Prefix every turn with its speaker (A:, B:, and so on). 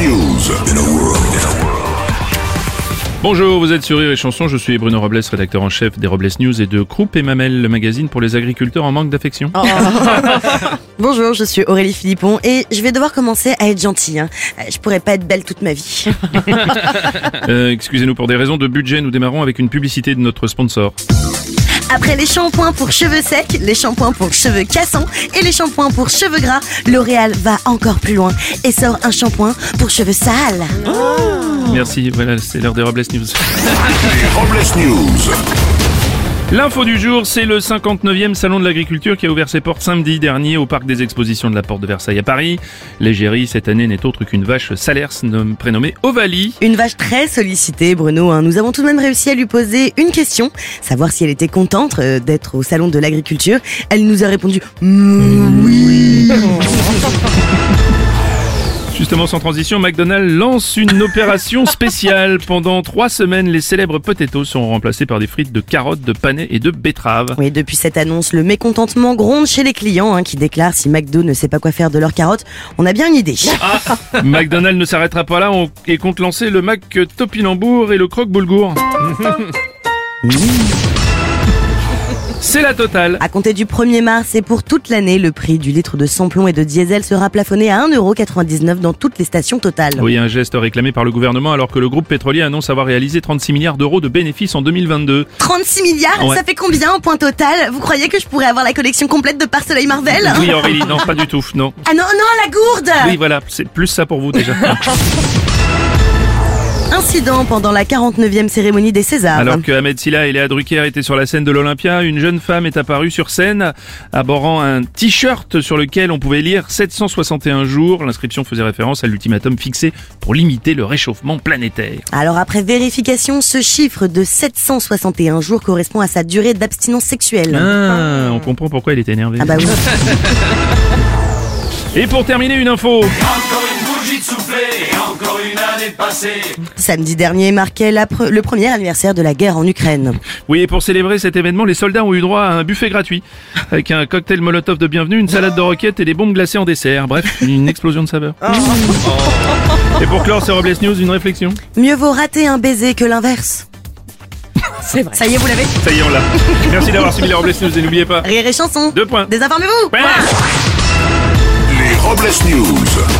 A: News. In a world.
B: Bonjour, vous êtes sur Rire et Chanson, je suis Bruno Robles, rédacteur en chef des Robles News et de Croup et Mamel, le magazine pour les agriculteurs en manque d'affection.
C: Bonjour, je suis Aurélie Philippon et je vais devoir commencer à être gentille. hein. Euh, Je pourrais pas être belle toute ma vie.
B: Euh, Excusez-nous pour des raisons de budget, nous démarrons avec une publicité de notre sponsor.
C: Après les shampoings pour cheveux secs, les shampoings pour cheveux cassants et les shampoings pour cheveux gras, L'Oréal va encore plus loin et sort un shampoing pour cheveux sales.
B: Merci, voilà, c'est l'heure des Robles News.
A: Les Robles News.
B: L'info du jour, c'est le 59e Salon de l'Agriculture qui a ouvert ses portes samedi dernier au Parc des Expositions de la Porte de Versailles à Paris. L'égérie, cette année, n'est autre qu'une vache Salers nom- prénommée Ovalie.
C: Une vache très sollicitée, Bruno. hein. Nous avons tout de même réussi à lui poser une question, savoir si elle était contente euh, d'être au salon de l'agriculture. Elle nous a répondu Mm, oui.
B: Justement, sans transition, McDonald's lance une opération spéciale. Pendant trois semaines, les célèbres potatoes seront remplacés par des frites de carottes, de panais et de betteraves.
C: Oui, depuis cette annonce, le mécontentement gronde chez les clients hein, qui déclarent si McDo ne sait pas quoi faire de leurs carottes, on a bien une idée.
B: McDonald's ne s'arrêtera pas là et compte lancer le Mac Topinambour et le Croque Boulgour. C'est la totale.
C: À compter du 1er mars et pour toute l'année, le prix du litre de samplon et de diesel sera plafonné à 1,99€ dans toutes les stations totales.
B: Oui, un geste réclamé par le gouvernement alors que le groupe pétrolier annonce avoir réalisé 36 milliards d'euros de bénéfices en 2022.
C: 36 milliards
B: Ouais.
C: Ça fait combien au point total? Vous croyez que je pourrais avoir la collection complète de Par Soleil Marvel?
B: Oui, Aurélie, non, pas du tout, non.
C: Ah non, non, la gourde
B: Oui, voilà, c'est plus ça pour vous déjà.
C: Incident pendant la 49e cérémonie des Césars.
B: Alors que Ahmed Silla et Léa Drucker étaient sur la scène de l'Olympia, une jeune femme est apparue sur scène, aborant un t-shirt sur lequel on pouvait lire 761 jours. L'inscription faisait référence à l'ultimatum fixé pour limiter le réchauffement planétaire.
C: Alors après vérification, ce chiffre de 761 jours correspond à sa durée d'abstinence sexuelle.
B: Ah, on comprend pourquoi il est énervé.
C: Ah bah oui.
B: Et pour terminer, une info.
D: Encore une bougie de soufflé, et encore une année passée.
C: Samedi dernier marquait la pre- le premier anniversaire de la guerre en Ukraine.
B: Oui, et pour célébrer cet événement, les soldats ont eu droit à un buffet gratuit, avec un cocktail molotov de bienvenue, une salade de roquettes et des bombes glacées en dessert. Bref, une explosion de saveurs. Et pour clore ces Robles News, une réflexion.
C: Mieux vaut rater un baiser que l'inverse. C'est vrai. Ça y est, vous l'avez
B: Ça y est, on l'a. Merci d'avoir suivi les Robles News et n'oubliez pas.
C: Rire et chanson.
B: Deux points.
C: Désinformez-vous.
B: Ouais.
A: Les Robles News.